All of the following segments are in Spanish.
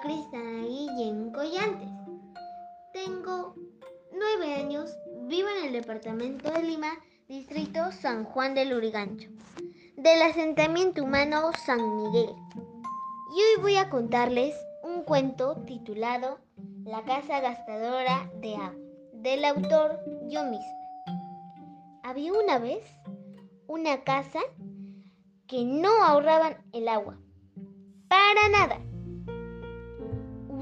Cristina Guillén Collantes. Tengo nueve años, vivo en el departamento de Lima, distrito San Juan del Urigancho, del asentamiento humano San Miguel. Y hoy voy a contarles un cuento titulado La casa gastadora de agua, del autor yo misma. Había una vez una casa que no ahorraban el agua. Para nada.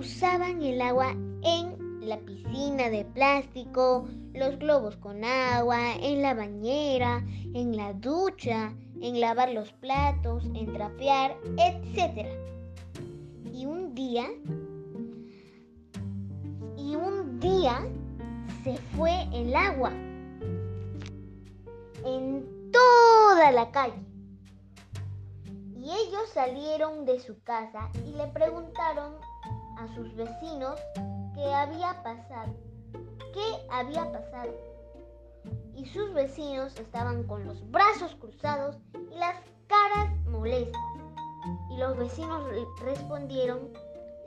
Usaban el agua en la piscina de plástico, los globos con agua, en la bañera, en la ducha, en lavar los platos, en trapear, etc. Y un día, y un día se fue el agua en toda la calle. Y ellos salieron de su casa y le preguntaron a sus vecinos qué había pasado. ¿Qué había pasado? Y sus vecinos estaban con los brazos cruzados y las caras molestas. Y los vecinos respondieron,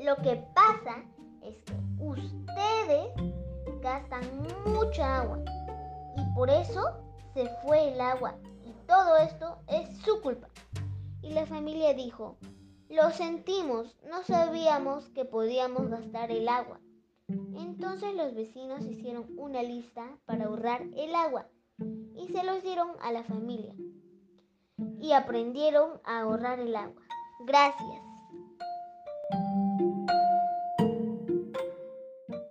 lo que pasa es que ustedes gastan mucha agua y por eso se fue el agua y todo esto es su culpa. Y la familia dijo, lo sentimos, no sabíamos que podíamos gastar el agua. Entonces los vecinos hicieron una lista para ahorrar el agua y se los dieron a la familia. Y aprendieron a ahorrar el agua. Gracias.